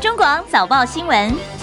中广早报新闻。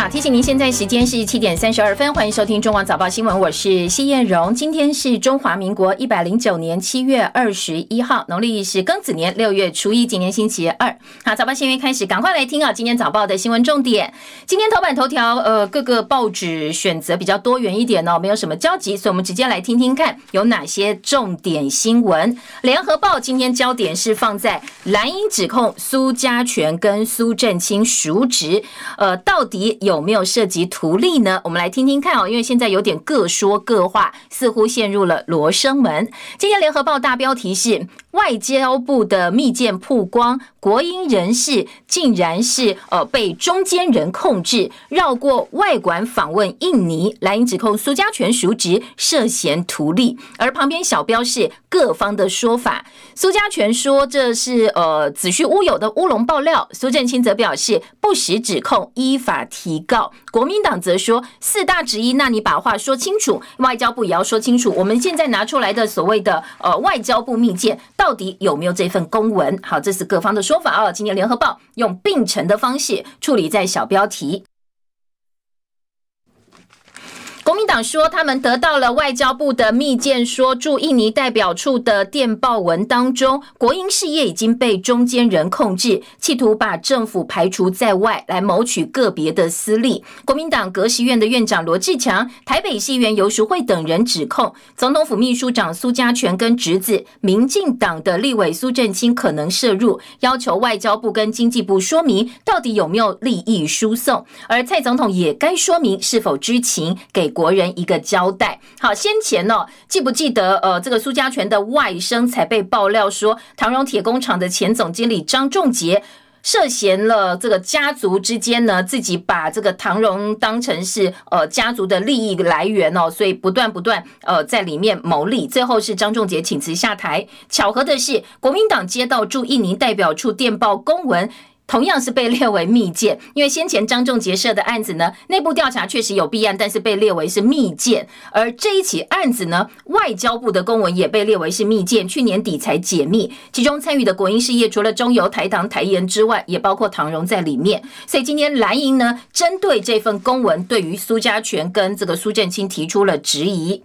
好，提醒您，现在时间是七点三十二分，欢迎收听中广早报新闻，我是谢燕荣。今天是中华民国一百零九年七月二十一号，农历是庚子年六月初一，今年星期二。好，早报新闻开始，赶快来听啊！今天早报的新闻重点，今天头版头条，呃，各个报纸选择比较多元一点哦，没有什么交集，所以我们直接来听听看有哪些重点新闻。联合报今天焦点是放在蓝营指控苏家全跟苏振清熟职，呃，到底有。有没有涉及图利呢？我们来听听看哦，因为现在有点各说各话，似乎陷入了罗生门。今天联合报大标题是外交部的密件曝光，国英人士竟然是呃被中间人控制，绕过外管访问印尼，来指控苏家全赎职涉嫌图利。而旁边小标是各方的说法，苏家全说这是呃子虚乌有的乌龙爆料，苏振清则表示不实指控，依法提。告国民党则说四大之一，那你把话说清楚，外交部也要说清楚。我们现在拿出来的所谓的呃外交部密件，到底有没有这份公文？好，这是各方的说法啊。今天联合报用并陈的方式处理在小标题。国民党说，他们得到了外交部的密件，说驻印尼代表处的电报文当中，国营事业已经被中间人控制，企图把政府排除在外，来谋取个别的私利。国民党革实院的院长罗志强、台北市议员游淑慧等人指控，总统府秘书长苏家全跟侄子民进党的立委苏振清可能涉入，要求外交部跟经济部说明到底有没有利益输送，而蔡总统也该说明是否知情给。国人一个交代。好，先前呢，记不记得？呃，这个苏家全的外甥才被爆料说，唐荣铁工厂的前总经理张仲杰涉嫌了这个家族之间呢，自己把这个唐荣当成是呃家族的利益来源哦，所以不断不断呃在里面牟利。最后是张仲杰请辞下台。巧合的是，国民党接到驻印尼代表处电报公文。同样是被列为密件，因为先前张仲杰涉的案子呢，内部调查确实有弊案，但是被列为是密件。而这一起案子呢，外交部的公文也被列为是密件，去年底才解密。其中参与的国营事业，除了中油、台糖、台盐之外，也包括唐荣在里面。所以今天蓝营呢，针对这份公文，对于苏家全跟这个苏振清提出了质疑。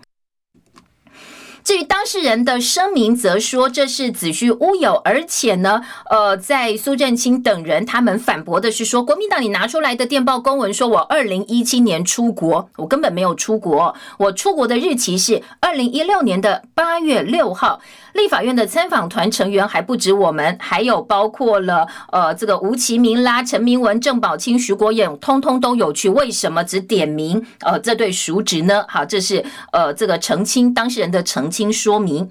至于当事人的声明，则说这是子虚乌有，而且呢，呃，在苏振清等人他们反驳的是说，国民党你拿出来的电报公文，说我二零一七年出国，我根本没有出国，我出国的日期是二零一六年的八月六号。立法院的参访团成员还不止我们，还有包括了呃这个吴其明啦、陈明文、郑宝清、徐国勇，通通都有去。为什么只点名呃这对叔侄呢？好，这是呃这个澄清当事人的澄清说明。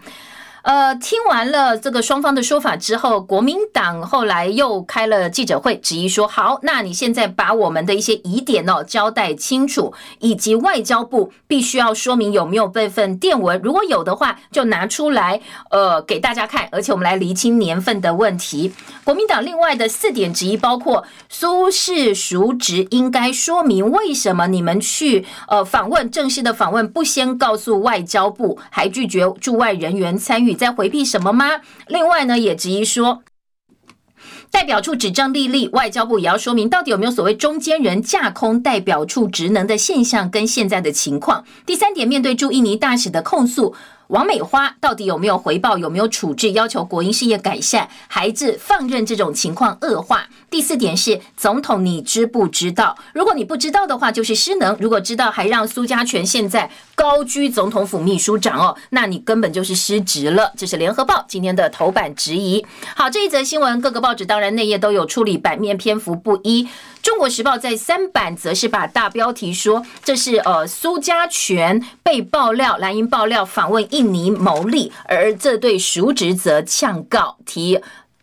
呃，听完了这个双方的说法之后，国民党后来又开了记者会，质疑说：好，那你现在把我们的一些疑点哦交代清楚，以及外交部必须要说明有没有备份电文，如果有的话，就拿出来呃给大家看，而且我们来厘清年份的问题。国民党另外的四点质疑包括苏氏熟职应该说明为什么你们去呃访问正式的访问不先告诉外交部，还拒绝驻外人员参与。在回避什么吗？另外呢，也质疑说，代表处指证立立，外交部也要说明到底有没有所谓中间人架空代表处职能的现象跟现在的情况。第三点，面对驻印尼大使的控诉。王美花到底有没有回报？有没有处置？要求国营事业改善，孩子放任这种情况恶化。第四点是，总统你知不知道？如果你不知道的话，就是失能；如果知道，还让苏家全现在高居总统府秘书长哦，那你根本就是失职了。这是联合报今天的头版质疑。好，这一则新闻，各个报纸当然内页都有处理，版面篇幅不一。中国时报在三版则是把大标题说，这是呃苏家全被爆料，蓝营爆料访问印尼牟利，而这对熟职则呛告提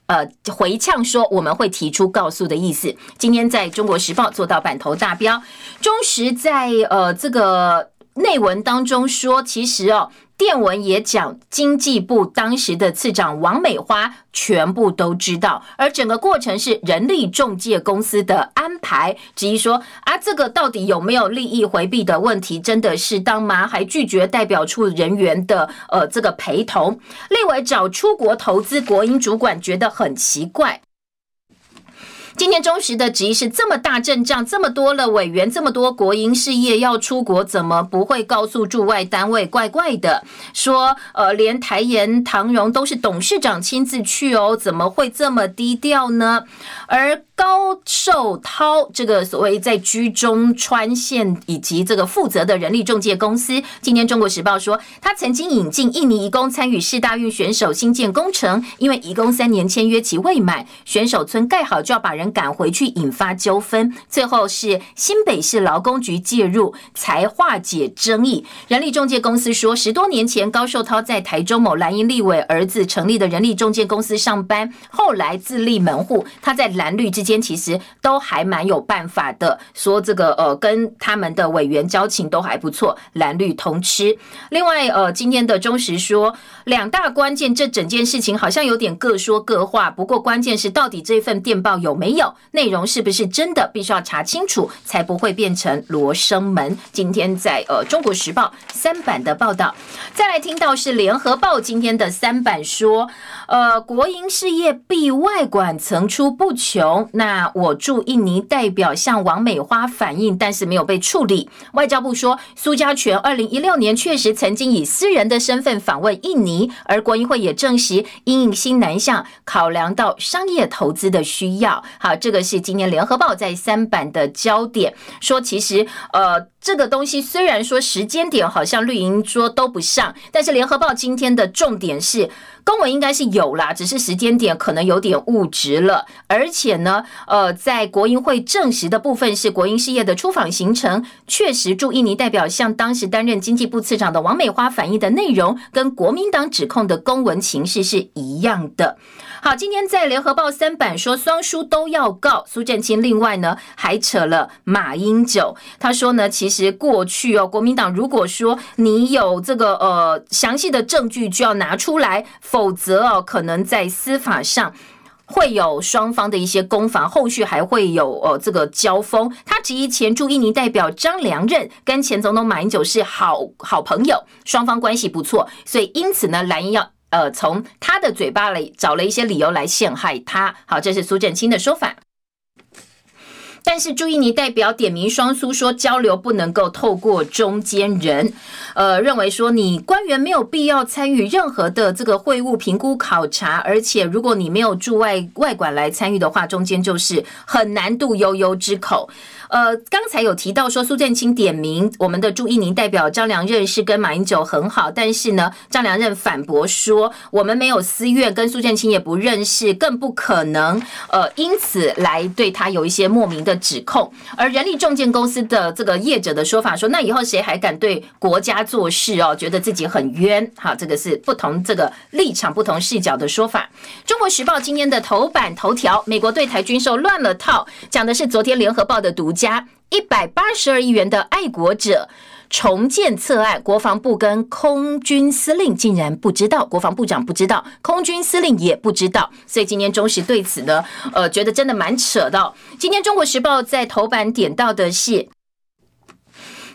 呃回呛说我们会提出告诉的意思。今天在中国时报做到版头大标，中时在呃这个。内文当中说，其实哦。电文也讲，经济部当时的次长王美花全部都知道，而整个过程是人力中介公司的安排。质疑说啊，这个到底有没有利益回避的问题？真的适当吗？还拒绝代表处人员的呃这个陪同。立委找出国投资国营主管，觉得很奇怪。今天中时的质疑是这么大阵仗，这么多了委员，这么多国营事业要出国，怎么不会告诉驻外单位？怪怪的，说呃，连台盐、唐荣都是董事长亲自去哦，怎么会这么低调呢？而高寿涛这个所谓在居中川线以及这个负责的人力中介公司，今天中国时报说，他曾经引进印尼移工参与市大运选手新建工程，因为移工三年签约期未满，选手村盖好就要把人。赶回去引发纠纷，最后是新北市劳工局介入才化解争议。人力中介公司说，十多年前高寿涛在台中某蓝营立委儿子成立的人力中介公司上班，后来自立门户。他在蓝绿之间其实都还蛮有办法的，说这个呃跟他们的委员交情都还不错，蓝绿通吃。另外呃，今天的中时说两大关键，这整件事情好像有点各说各话。不过关键是到底这份电报有没有？内容是不是真的，必须要查清楚，才不会变成罗生门。今天在呃《中国时报》三版的报道，再来听到是《联合报》今天的三版说，呃，国营事业避外管层出不穷。那我驻印尼代表向王美花反映，但是没有被处理。外交部说，苏家全二零一六年确实曾经以私人的身份访问印尼，而国营会也证实，因应新南向考量到商业投资的需要。好。这个是今年联合报在三版的焦点，说其实呃这个东西虽然说时间点好像绿营说都不上，但是联合报今天的重点是公文应该是有啦，只是时间点可能有点误植了，而且呢呃在国营会证实的部分是国营事业的出访行程，确实驻印尼代表向当时担任经济部次长的王美花反映的内容，跟国民党指控的公文情势是一样的。好，今天在联合报三版说双书都要告苏振清，另外呢还扯了马英九。他说呢，其实过去哦，国民党如果说你有这个呃详细的证据，就要拿出来，否则哦可能在司法上会有双方的一些攻防，后续还会有呃这个交锋。他质疑前驻印尼代表张良任跟前总统马英九是好好朋友，双方关系不错，所以因此呢，蓝营要。呃，从他的嘴巴里找了一些理由来陷害他。好，这是苏振清的说法。但是朱印尼代表点名双苏说，交流不能够透过中间人。呃，认为说你官员没有必要参与任何的这个会务评估考察，而且如果你没有驻外外管来参与的话，中间就是很难度悠悠之口。呃，刚才有提到说苏振清点名我们的驻印尼代表张良任是跟马英九很好，但是呢，张良任反驳说我们没有私怨，跟苏振清也不认识，更不可能呃因此来对他有一些莫名的的指控。而人力重建公司的这个业者的说法说，那以后谁还敢对国家做事哦？觉得自己很冤。好，这个是不同这个立场、不同视角的说法。中国时报今天的头版头条，美国对台军售乱了套，讲的是昨天联合报的独。家一百八十二亿元的爱国者重建策案，国防部跟空军司令竟然不知道，国防部长不知道，空军司令也不知道，所以今天中时对此呢，呃，觉得真的蛮扯的。今天中国时报在头版点到的是。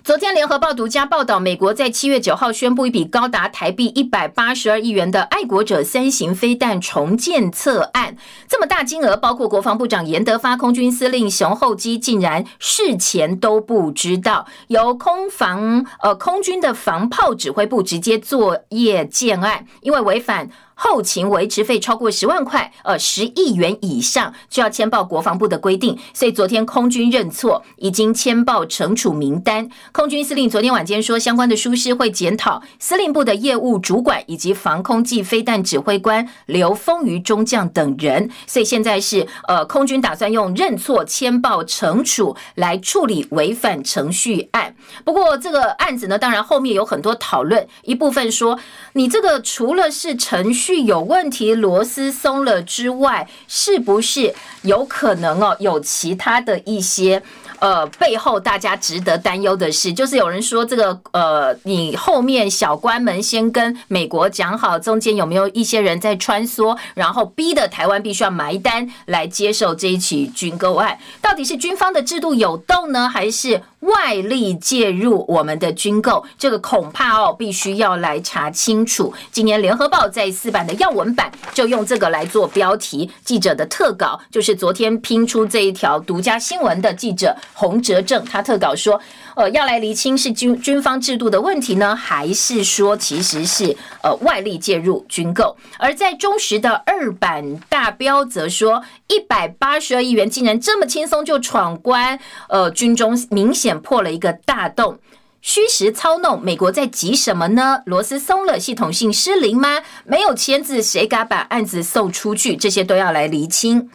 昨天，联合报独家报道，美国在七月九号宣布一笔高达台币一百八十二亿元的爱国者三型飞弹重建策案。这么大金额，包括国防部长严德发、空军司令熊厚基，竟然事前都不知道，由空防呃空军的防炮指挥部直接作业建案，因为违反。后勤维持费超过十万块，呃，十亿元以上就要签报国防部的规定。所以昨天空军认错，已经签报惩处名单。空军司令昨天晚间说，相关的疏失会检讨司令部的业务主管以及防空暨飞弹指挥官刘丰于中将等人。所以现在是呃，空军打算用认错签报惩处来处理违反程序案。不过这个案子呢，当然后面有很多讨论，一部分说你这个除了是程序。具有问题，螺丝松了之外，是不是有可能哦？有其他的一些呃，背后大家值得担忧的是，就是有人说这个呃，你后面小官们先跟美国讲好，中间有没有一些人在穿梭，然后逼的台湾必须要埋单来接受这一起军购案？到底是军方的制度有洞呢，还是外力介入我们的军购？这个恐怕哦，必须要来查清楚。今年联合报在四版的要闻版就用这个来做标题，记者的特稿就是昨天拼出这一条独家新闻的记者。洪哲正他特稿说，呃，要来厘清是军军方制度的问题呢，还是说其实是呃外力介入军购？而在中时的二版大标则说，一百八十二亿元竟然这么轻松就闯关，呃，军中明显破了一个大洞，虚实操弄，美国在急什么呢？螺丝松了，系统性失灵吗？没有签字，谁敢把案子送出去？这些都要来厘清。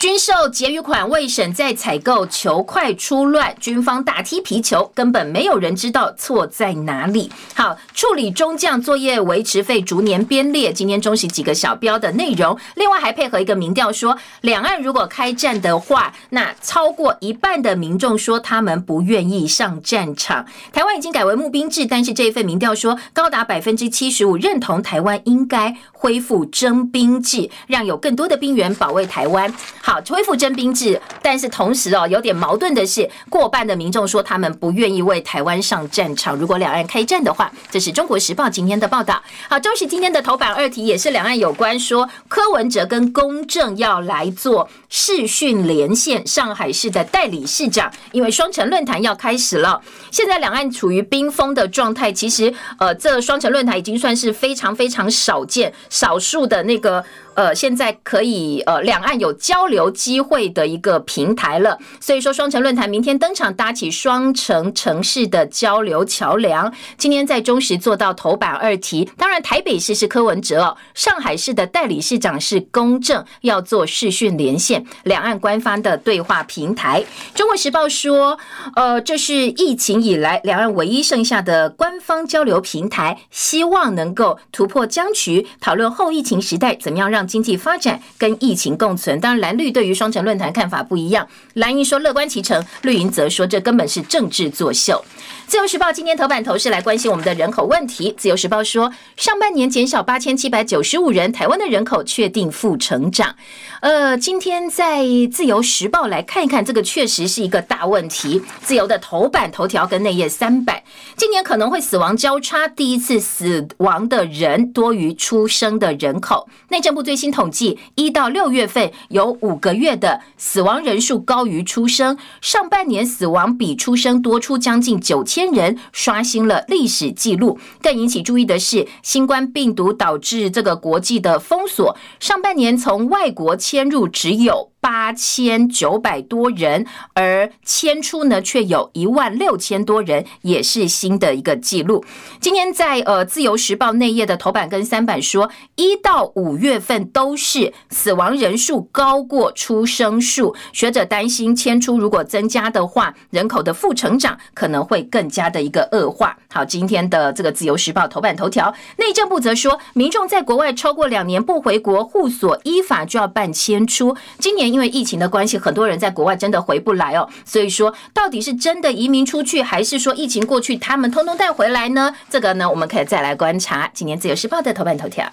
军售结余款未审再采购，球快出乱，军方大踢皮球，根本没有人知道错在哪里。好，处理中将作业维持费逐年编列，今天中洗几个小标的内容，另外还配合一个民调说，两岸如果开战的话，那超过一半的民众说他们不愿意上战场。台湾已经改为募兵制，但是这一份民调说，高达百分之七十五认同台湾应该恢复征兵制，让有更多的兵员保卫台湾。好，好恢复征兵制，但是同时哦，有点矛盾的是，过半的民众说他们不愿意为台湾上战场。如果两岸开战的话，这是中国时报今天的报道。好，中时今天的头版二题也是两岸有关，说柯文哲跟公正要来做视讯连线，上海市的代理市长，因为双城论坛要开始了，现在两岸处于冰封的状态。其实，呃，这双城论坛已经算是非常非常少见，少数的那个。呃，现在可以呃，两岸有交流机会的一个平台了。所以说，双城论坛明天登场，搭起双城城市的交流桥梁。今天在中时做到头版二题，当然台北市是柯文哲，上海市的代理市长是公正，要做视讯连线，两岸官方的对话平台。中国时报说，呃，这是疫情以来两岸唯一剩下的官方交流平台，希望能够突破僵局，讨论后疫情时代怎么样让。经济发展跟疫情共存，当然蓝绿对于双城论坛看法不一样。蓝营说乐观其成，绿营则说这根本是政治作秀。自由时报今天头版头是来关心我们的人口问题。自由时报说，上半年减少八千七百九十五人，台湾的人口确定负成长。呃，今天在自由时报来看一看，这个确实是一个大问题。自由的头版头条跟内页三百，今年可能会死亡交叉，第一次死亡的人多于出生的人口。内政部最新统计，一到六月份有五个月的死亡人数高于出生，上半年死亡比出生多出将近九千千人，刷新了历史记录。更引起注意的是，新冠病毒导致这个国际的封锁，上半年从外国。迁入只有。八千九百多人，而迁出呢却有一万六千多人，也是新的一个记录。今天在呃《自由时报》内页的头版跟三版说，一到五月份都是死亡人数高过出生数。学者担心迁出如果增加的话，人口的负成长可能会更加的一个恶化。好，今天的这个《自由时报》头版头条，内政部则说，民众在国外超过两年不回国，户所依法就要办迁出。今年。因为疫情的关系，很多人在国外真的回不来哦。所以说，到底是真的移民出去，还是说疫情过去，他们通通带回来呢？这个呢，我们可以再来观察。今年自由时报的头版头条。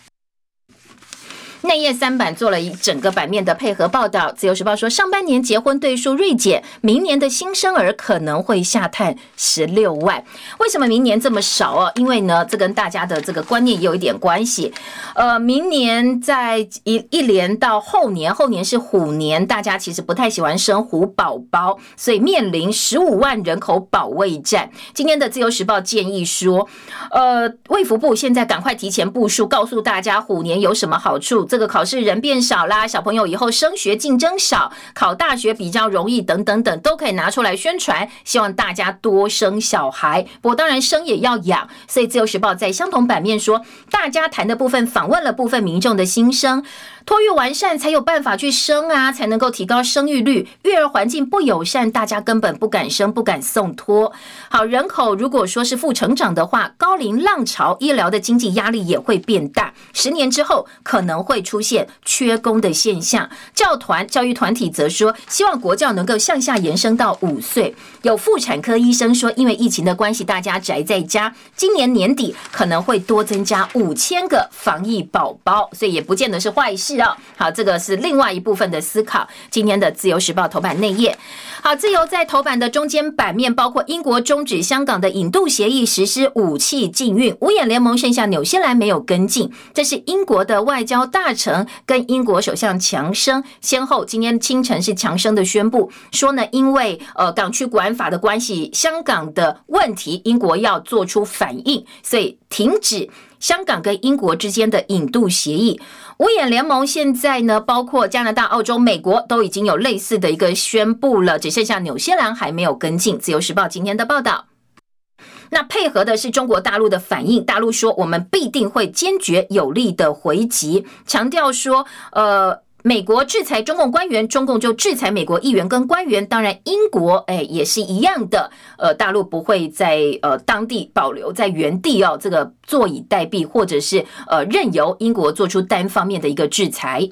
内页三版做了一整个版面的配合报道。自由时报说，上半年结婚对数锐减，明年的新生儿可能会下探十六万。为什么明年这么少哦？因为呢，这跟大家的这个观念也有一点关系。呃，明年在一一年到后年，后年是虎年，大家其实不太喜欢生虎宝宝，所以面临十五万人口保卫战。今天的自由时报建议说，呃，卫福部现在赶快提前部署，告诉大家虎年有什么好处。这个考试人变少啦，小朋友以后升学竞争少，考大学比较容易，等等等，都可以拿出来宣传，希望大家多生小孩。不过当然生也要养，所以自由时报在相同版面说，大家谈的部分访问了部分民众的心声。托育完善才有办法去生啊，才能够提高生育率。育儿环境不友善，大家根本不敢生，不敢送托。好，人口如果说是负成长的话，高龄浪潮，医疗的经济压力也会变大。十年之后可能会。出现缺工的现象。教团教育团体则说，希望国教能够向下延伸到五岁。有妇产科医生说，因为疫情的关系，大家宅在家，今年年底可能会多增加五千个防疫宝宝，所以也不见得是坏事哦。好，这个是另外一部分的思考。今天的自由时报头版内页。好，自由在头版的中间版面，包括英国终止香港的引渡协议，实施武器禁运，五眼联盟剩下纽西兰没有跟进。这是英国的外交大臣跟英国首相强生先后今天清晨是强生的宣布说呢，因为呃港区国安法的关系，香港的问题，英国要做出反应，所以停止香港跟英国之间的引渡协议。五眼联盟现在呢，包括加拿大、澳洲、美国都已经有类似的一个宣布了，只剩下纽西兰还没有跟进。自由时报今天的报道，那配合的是中国大陆的反应，大陆说我们必定会坚决有力的回击，强调说，呃。美国制裁中共官员，中共就制裁美国议员跟官员。当然，英国哎也是一样的。呃，大陆不会在呃当地保留在原地哦，这个坐以待毙，或者是呃任由英国做出单方面的一个制裁。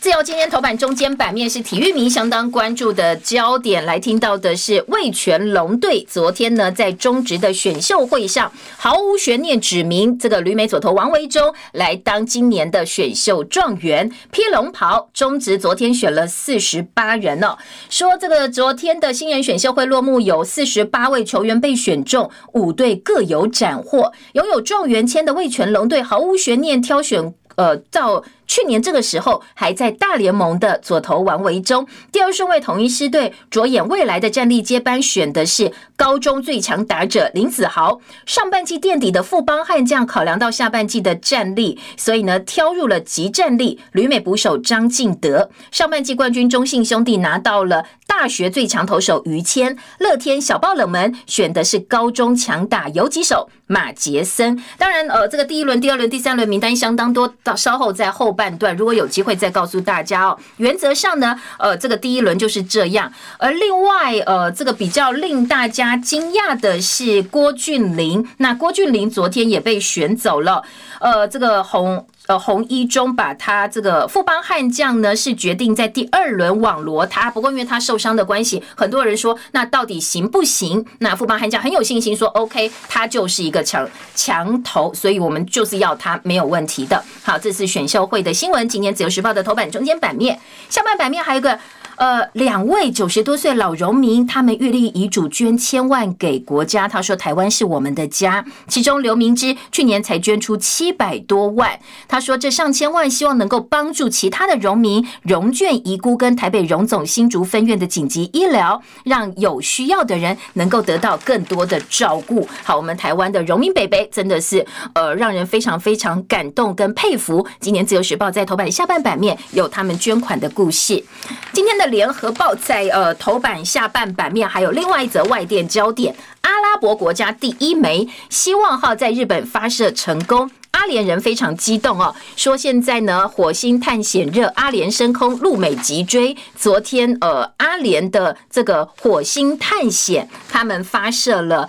自由今天头版中间版面是体育迷相当关注的焦点，来听到的是魏全龙队昨天呢在中职的选秀会上毫无悬念指名这个旅美左投王维忠来当今年的选秀状元，披龙袍。中职昨天选了四十八人哦，说这个昨天的新人选秀会落幕，有四十八位球员被选中，五队各有斩获，拥有状元签的魏全龙队毫无悬念挑选，呃，到。去年这个时候还在大联盟的左投王维忠，第二顺位统一狮队着眼未来的战力接班，选的是高中最强打者林子豪。上半季垫底的富邦悍将，考量到下半季的战力，所以呢挑入了极战力旅美捕手张敬德。上半季冠军中信兄弟拿到了大学最强投手于谦，乐天小爆冷门选的是高中强打游击手马杰森。当然，呃，这个第一轮、第二轮、第三轮名单相当多，到稍后在后。半段，如果有机会再告诉大家哦。原则上呢，呃，这个第一轮就是这样。而另外，呃，这个比较令大家惊讶的是郭俊霖。那郭俊霖昨天也被选走了。呃，这个红。呃，红一中把他这个富邦悍将呢，是决定在第二轮网罗他。不过因为他受伤的关系，很多人说那到底行不行？那富邦悍将很有信心说 OK，他就是一个强强头，所以我们就是要他没有问题的。好，这是选秀会的新闻。今天自由时报的头版中间版面，下半版面还有一个。呃，两位九十多岁老农民，他们预立遗嘱捐千万给国家。他说：“台湾是我们的家。”其中刘明之去年才捐出七百多万。他说：“这上千万希望能够帮助其他的农民，融券遗孤跟台北荣总新竹分院的紧急医疗，让有需要的人能够得到更多的照顾。”好，我们台湾的农民北北真的是呃，让人非常非常感动跟佩服。今年自由时报在头版下半版面有他们捐款的故事。今天的。联合报在呃头版下半版面还有另外一则外电焦点，阿拉伯国家第一枚希望号在日本发射成功，阿联人非常激动哦，说现在呢火星探险热，阿联升空，陆美急追。昨天呃阿联的这个火星探险，他们发射了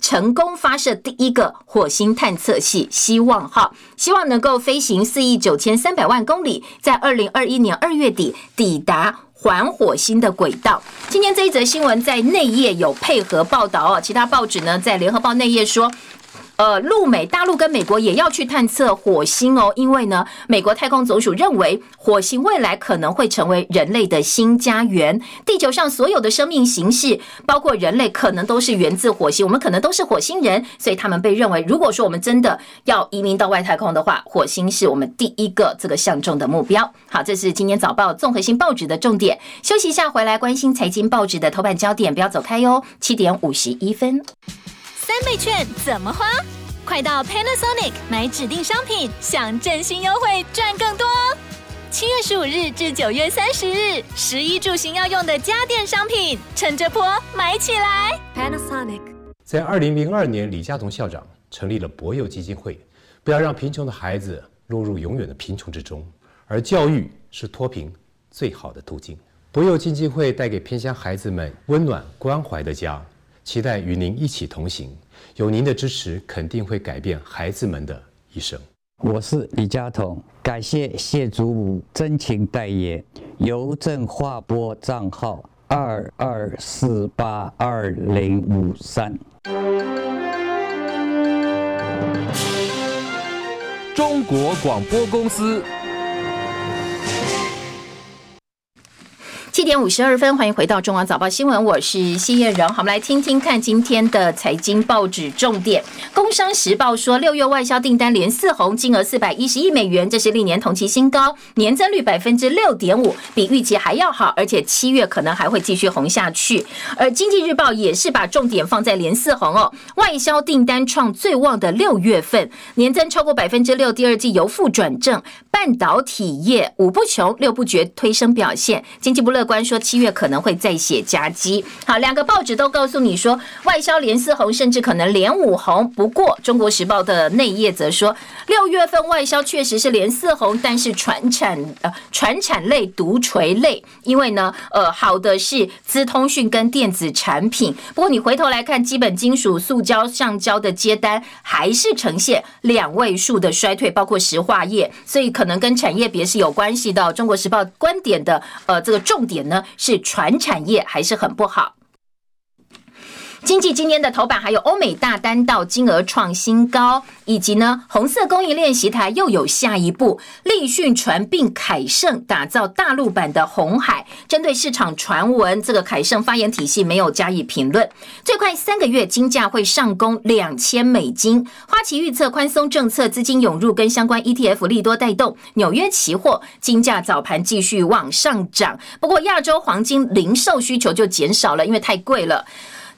成功发射第一个火星探测器希望号，希望能够飞行四亿九千三百万公里，在二零二一年二月底抵达。环火星的轨道。今天这一则新闻在内页有配合报道哦，其他报纸呢在联合报内页说。呃，陆美大陆跟美国也要去探测火星哦，因为呢，美国太空总署认为火星未来可能会成为人类的新家园。地球上所有的生命形式，包括人类，可能都是源自火星。我们可能都是火星人，所以他们被认为，如果说我们真的要移民到外太空的话，火星是我们第一个这个相中的目标。好，这是今天早报综合性报纸的重点。休息一下，回来关心财经报纸的头版焦点，不要走开哟。七点五十一分。三倍券怎么花？快到 Panasonic 买指定商品，享振兴优惠赚更多。七月十五日至九月三十日，十一住行要用的家电商品，趁这波买起来。Panasonic 在二零零二年，李嘉彤校长成立了博幼基金会，不要让贫穷的孩子落入永远的贫穷之中，而教育是脱贫最好的途径。博幼基金会带给偏乡孩子们温暖关怀的家。期待与您一起同行，有您的支持，肯定会改变孩子们的一生。我是李佳彤，感谢谢祖武真情代言，邮政划拨账号二二四八二零五三。中国广播公司。七点五十二分，欢迎回到中广早报新闻，我是谢燕荣。好，我们来听听看今天的财经报纸重点。工商时报说，六月外销订单连四红，金额四百一十亿美元，这是历年同期新高，年增率百分之六点五，比预期还要好，而且七月可能还会继续红下去。而经济日报也是把重点放在连四红哦，外销订单创最旺的六月份，年增超过百分之六，第二季由负转正，半导体业五不穷六不绝推升表现，经济不乐。官说七月可能会再写夹击。好，两个报纸都告诉你说外销连四红，甚至可能连五红。不过《中国时报》的内页则说，六月份外销确实是连四红，但是船产呃船产类独垂类，因为呢呃好的是资通讯跟电子产品。不过你回头来看，基本金属、塑胶、橡胶的接单还是呈现两位数的衰退，包括石化业，所以可能跟产业别是有关系的。《中国时报》观点的呃这个重点。呢是船产业还是很不好。经济今天的头版还有欧美大单到金额创新高，以及呢红色供应练习台又有下一步，立讯传并凯盛打造大陆版的红海。针对市场传闻，这个凯盛发言体系没有加以评论。最快三个月金价会上攻两千美金。花旗预测宽松政策资金涌入跟相关 ETF 利多带动纽约期货金价早盘继续往上涨。不过亚洲黄金零售需求就减少了，因为太贵了。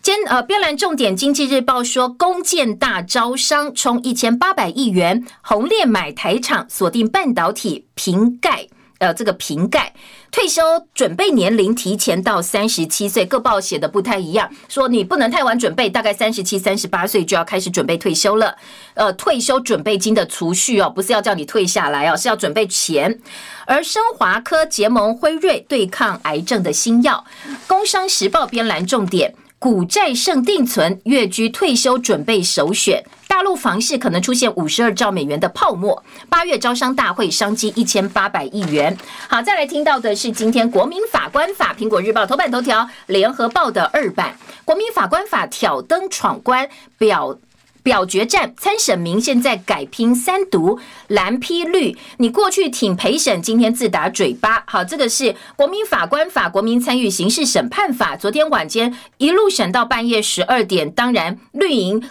今呃，边栏重点经济日报说，弓箭大招商冲一千八百亿元，红链买台厂锁定半导体瓶盖，呃，这个瓶盖退休准备年龄提前到三十七岁，各报写的不太一样，说你不能太晚准备，大概三十七、三十八岁就要开始准备退休了。呃，退休准备金的储蓄哦，不是要叫你退下来哦，是要准备钱。而生华科结盟辉瑞对抗癌症的新药，工商时报编栏重点。股债胜定存，跃居退休准备首选。大陆房市可能出现五十二兆美元的泡沫。八月招商大会商机一千八百亿元。好，再来听到的是今天国民法官法，苹果日报头版头条，联合报的二版，国民法官法挑灯闯关表。表决战参审民现在改拼三读蓝批绿，你过去挺陪审，今天自打嘴巴。好，这个是国民法官法、国民参与刑事审判法。昨天晚间一路审到半夜十二点，当然绿营。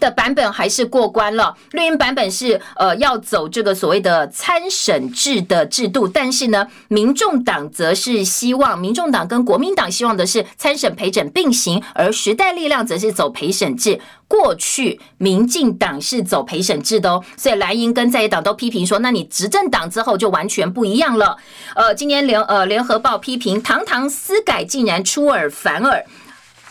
的版本还是过关了，绿营版本是呃要走这个所谓的参审制的制度，但是呢，民众党则是希望，民众党跟国民党希望的是参审陪审并行，而时代力量则是走陪审制。过去民进党是走陪审制的哦，所以蓝营跟在野党都批评说，那你执政党之后就完全不一样了。呃，今天联呃联合报批评，堂堂私改竟然出尔反尔。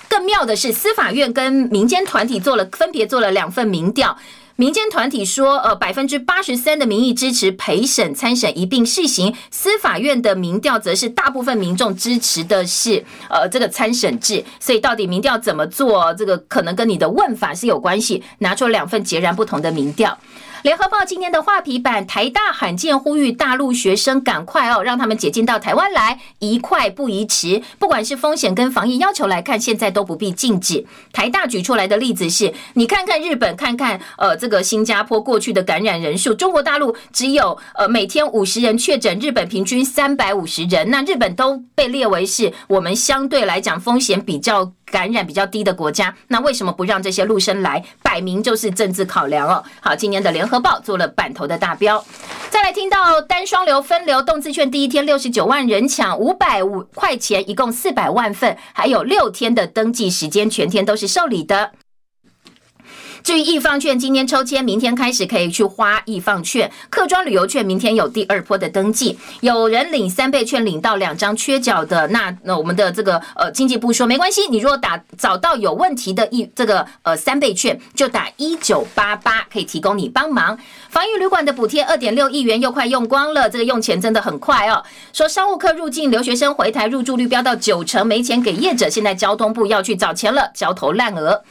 更妙的是，司法院跟民间团体做了分别做了两份民调。民间团体说，呃，百分之八十三的民意支持陪审参审一并试行；司法院的民调则是大部分民众支持的是，呃，这个参审制。所以，到底民调怎么做，这个可能跟你的问法是有关系。拿出两份截然不同的民调。联合报今天的画皮版，台大罕见呼吁大陆学生赶快哦，让他们解禁到台湾来，一块不宜迟。不管是风险跟防疫要求来看，现在都不必禁止。台大举出来的例子是，你看看日本，看看呃这个新加坡过去的感染人数，中国大陆只有呃每天五十人确诊，日本平均三百五十人，那日本都被列为是我们相对来讲风险比较。感染比较低的国家，那为什么不让这些陆生来？摆明就是政治考量哦。好，今年的联合报做了版头的大标。再来听到单双流分流动资券，第一天六十九万人抢五百五块钱，一共四百万份，还有六天的登记时间，全天都是受理的。至于易放券，今天抽签，明天开始可以去花易放券。客庄旅游券明天有第二波的登记，有人领三倍券领到两张缺角的，那那我们的这个呃经济部说没关系，你如果打找到有问题的一这个呃三倍券，就打一九八八，可以提供你帮忙。防疫旅馆的补贴二点六亿元又快用光了，这个用钱真的很快哦。说商务客入境，留学生回台入住率飙到九成，没钱给业者，现在交通部要去找钱了，焦头烂额。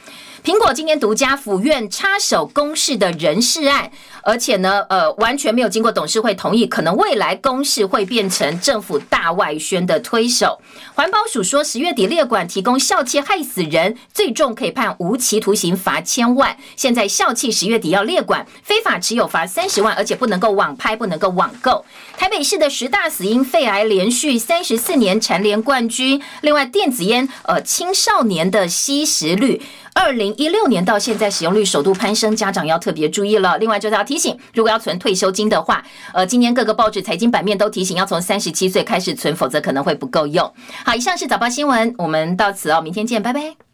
苹果今天独家府院插手公示的人事案，而且呢，呃，完全没有经过董事会同意，可能未来公示会变成政府大外宣的推手。环保署说，十月底列管提供笑气害死人，最重可以判无期徒刑，罚千万。现在笑气十月底要列管，非法持有罚三十万，而且不能够网拍，不能够网购。台北市的十大死因肺癌连续三十四年蝉联冠军。另外，电子烟呃青少年的吸食率，二零一六年到现在使用率首度攀升，家长要特别注意了。另外就是要提醒，如果要存退休金的话，呃，今年各个报纸财经版面都提醒要从三十七岁开始存，否则可能会不够用。好，以上是早报新闻，我们到此哦，明天见，拜拜。